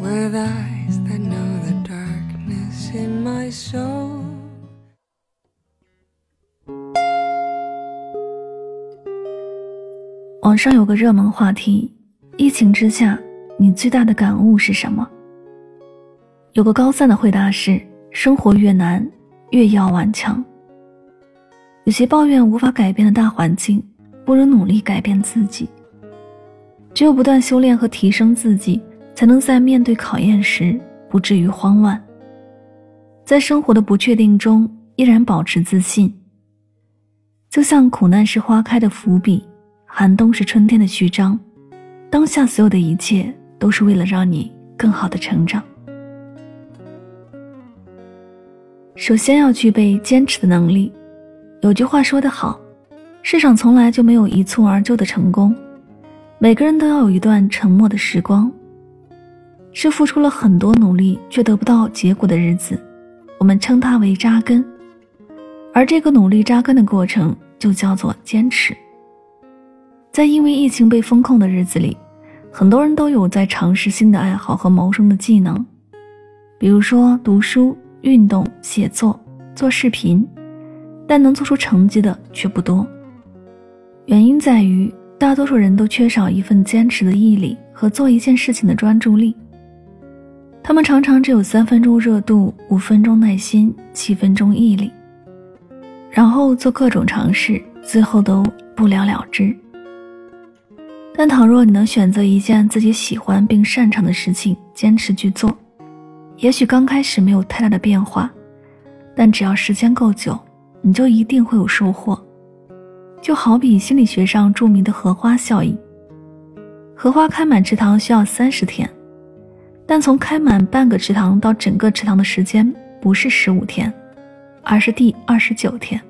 Wherever i know the darkness in my soul 网上有个热门话题：疫情之下，你最大的感悟是什么？有个高赞的回答是：生活越难，越要顽强。与其抱怨无法改变的大环境，不如努力改变自己。只有不断修炼和提升自己。才能在面对考验时不至于慌乱，在生活的不确定中依然保持自信。就像苦难是花开的伏笔，寒冬是春天的序章，当下所有的一切都是为了让你更好的成长。首先要具备坚持的能力。有句话说得好，世上从来就没有一蹴而就的成功，每个人都要有一段沉默的时光。是付出了很多努力却得不到结果的日子，我们称它为扎根，而这个努力扎根的过程就叫做坚持。在因为疫情被封控的日子里，很多人都有在尝试新的爱好和谋生的技能，比如说读书、运动、写作、做视频，但能做出成绩的却不多。原因在于大多数人都缺少一份坚持的毅力和做一件事情的专注力。他们常常只有三分钟热度、五分钟耐心、七分钟毅力，然后做各种尝试，最后都不了了之。但倘若你能选择一件自己喜欢并擅长的事情，坚持去做，也许刚开始没有太大的变化，但只要时间够久，你就一定会有收获。就好比心理学上著名的荷花效应，荷花开满池塘需要三十天。但从开满半个池塘到整个池塘的时间不是十五天，而是第二十九天。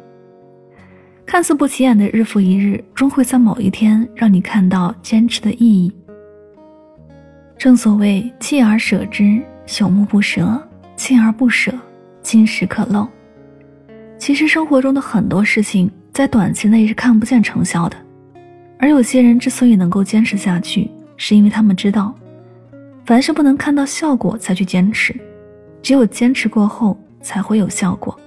看似不起眼的日复一日，终会在某一天让你看到坚持的意义。正所谓锲而舍之，朽木不折；锲而不舍，金石可镂。其实生活中的很多事情，在短期内是看不见成效的，而有些人之所以能够坚持下去，是因为他们知道。凡是不能看到效果才去坚持，只有坚持过后才会有效果。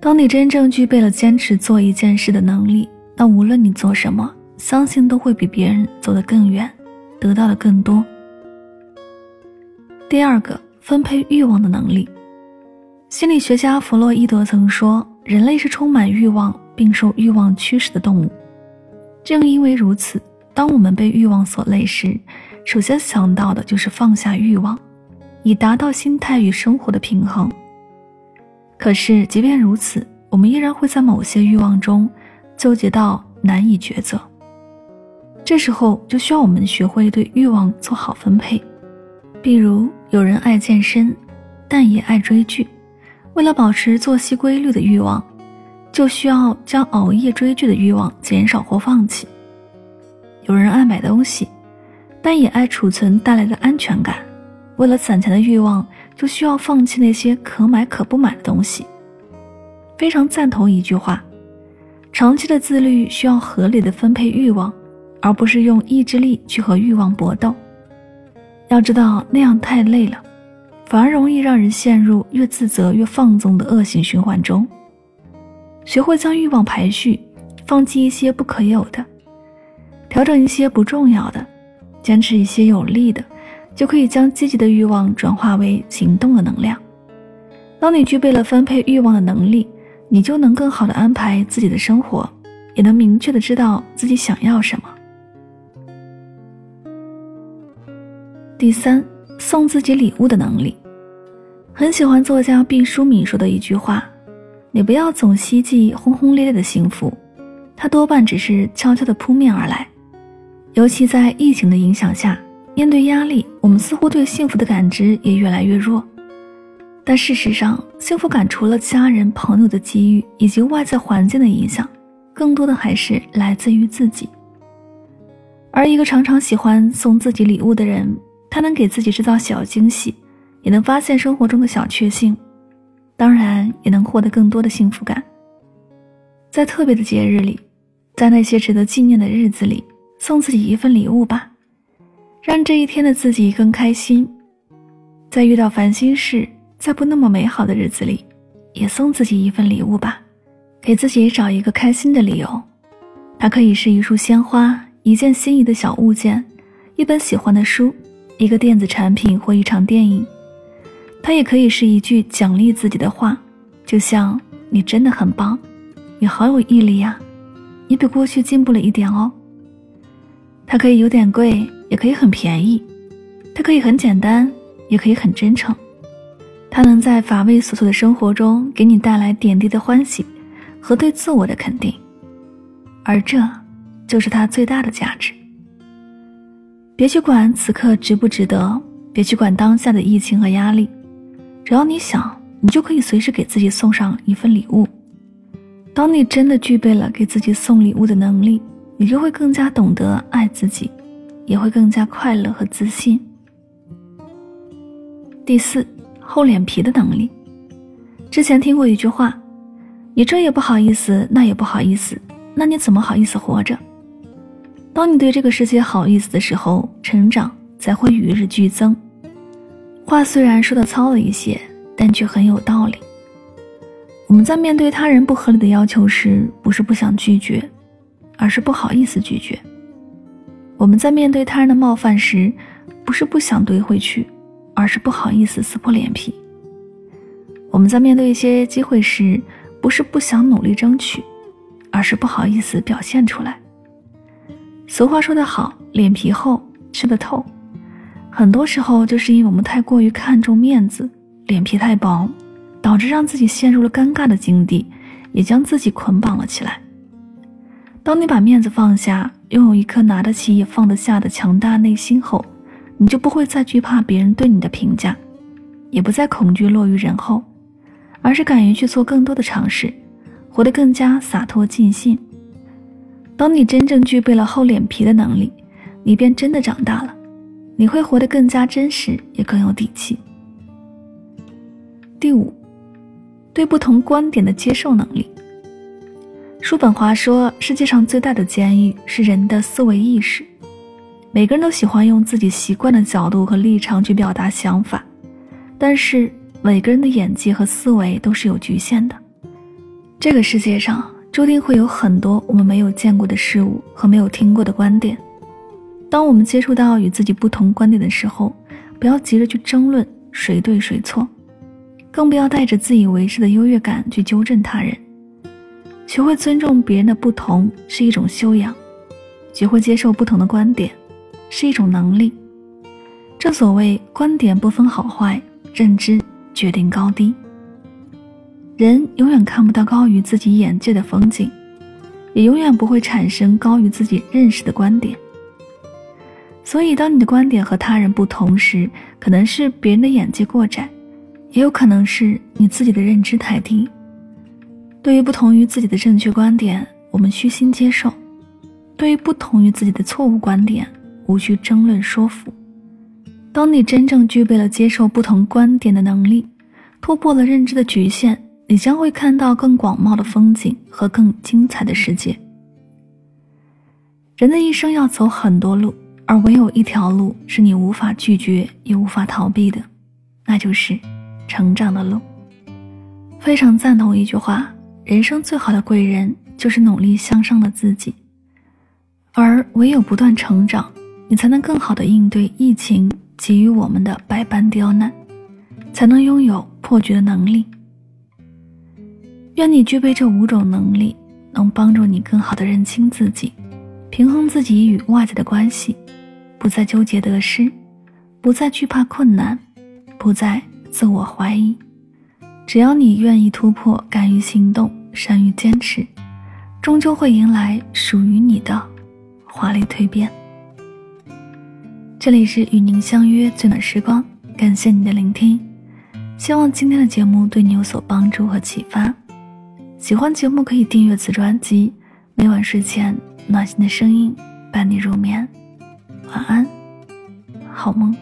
当你真正具备了坚持做一件事的能力，那无论你做什么，相信都会比别人走得更远，得到的更多。第二个，分配欲望的能力。心理学家弗洛伊德曾说，人类是充满欲望并受欲望驱使的动物。正因为如此，当我们被欲望所累时，首先想到的就是放下欲望，以达到心态与生活的平衡。可是，即便如此，我们依然会在某些欲望中纠结到难以抉择。这时候，就需要我们学会对欲望做好分配。比如，有人爱健身，但也爱追剧，为了保持作息规律的欲望，就需要将熬夜追剧的欲望减少或放弃。有人爱买东西。但也爱储存带来的安全感，为了攒钱的欲望，就需要放弃那些可买可不买的东西。非常赞同一句话：长期的自律需要合理的分配欲望，而不是用意志力去和欲望搏斗。要知道那样太累了，反而容易让人陷入越自责越放纵的恶性循环中。学会将欲望排序，放弃一些不可有的，调整一些不重要的。坚持一些有利的，就可以将积极的欲望转化为行动的能量。当你具备了分配欲望的能力，你就能更好的安排自己的生活，也能明确的知道自己想要什么。第三，送自己礼物的能力。很喜欢作家毕淑敏说的一句话：“你不要总希冀轰轰烈烈的幸福，它多半只是悄悄的扑面而来。”尤其在疫情的影响下，面对压力，我们似乎对幸福的感知也越来越弱。但事实上，幸福感除了家人、朋友的给予以及外在环境的影响，更多的还是来自于自己。而一个常常喜欢送自己礼物的人，他能给自己制造小惊喜，也能发现生活中的小确幸，当然也能获得更多的幸福感。在特别的节日里，在那些值得纪念的日子里，送自己一份礼物吧，让这一天的自己更开心。在遇到烦心事。在不那么美好的日子里，也送自己一份礼物吧，给自己找一个开心的理由。它可以是一束鲜花，一件心仪的小物件，一本喜欢的书，一个电子产品或一场电影。它也可以是一句奖励自己的话，就像“你真的很棒，你好有毅力呀，你比过去进步了一点哦。”它可以有点贵，也可以很便宜；它可以很简单，也可以很真诚。它能在乏味琐碎的生活中给你带来点滴的欢喜和对自我的肯定，而这就是它最大的价值。别去管此刻值不值得，别去管当下的疫情和压力，只要你想，你就可以随时给自己送上一份礼物。当你真的具备了给自己送礼物的能力，你就会更加懂得爱自己，也会更加快乐和自信。第四。厚脸皮的能力。之前听过一句话：“你这也不好意思，那也不好意思，那你怎么好意思活着？”当你对这个世界好意思的时候，成长才会与日俱增。话虽然说的糙了一些，但却很有道理。我们在面对他人不合理的要求时，不是不想拒绝，而是不好意思拒绝；我们在面对他人的冒犯时，不是不想怼回去。而是不好意思撕破脸皮。我们在面对一些机会时，不是不想努力争取，而是不好意思表现出来。俗话说得好，脸皮厚吃得透。很多时候，就是因为我们太过于看重面子，脸皮太薄，导致让自己陷入了尴尬的境地，也将自己捆绑了起来。当你把面子放下，拥有一颗拿得起也放得下的强大内心后，你就不会再惧怕别人对你的评价，也不再恐惧落于人后，而是敢于去做更多的尝试，活得更加洒脱尽兴。当你真正具备了厚脸皮的能力，你便真的长大了，你会活得更加真实，也更有底气。第五，对不同观点的接受能力。叔本华说：“世界上最大的监狱是人的思维意识。”每个人都喜欢用自己习惯的角度和立场去表达想法，但是每个人的眼界和思维都是有局限的。这个世界上注定会有很多我们没有见过的事物和没有听过的观点。当我们接触到与自己不同观点的时候，不要急着去争论谁对谁错，更不要带着自以为是的优越感去纠正他人。学会尊重别人的不同是一种修养，学会接受不同的观点。是一种能力。正所谓，观点不分好坏，认知决定高低。人永远看不到高于自己眼界的风景，也永远不会产生高于自己认识的观点。所以，当你的观点和他人不同时，可能是别人的眼界过窄，也有可能是你自己的认知太低。对于不同于自己的正确观点，我们虚心接受；对于不同于自己的错误观点，无需争论说服。当你真正具备了接受不同观点的能力，突破了认知的局限，你将会看到更广袤的风景和更精彩的世界。人的一生要走很多路，而唯有一条路是你无法拒绝也无法逃避的，那就是成长的路。非常赞同一句话：人生最好的贵人就是努力向上的自己，而唯有不断成长。你才能更好的应对疫情给予我们的百般刁难，才能拥有破局的能力。愿你具备这五种能力，能帮助你更好的认清自己，平衡自己与外界的关系，不再纠结得失，不再惧怕困难，不再自我怀疑。只要你愿意突破，敢于行动，善于坚持，终究会迎来属于你的华丽蜕变。这里是与您相约最暖时光，感谢你的聆听。希望今天的节目对你有所帮助和启发。喜欢节目可以订阅此专辑，每晚睡前暖心的声音伴你入眠。晚安，好梦。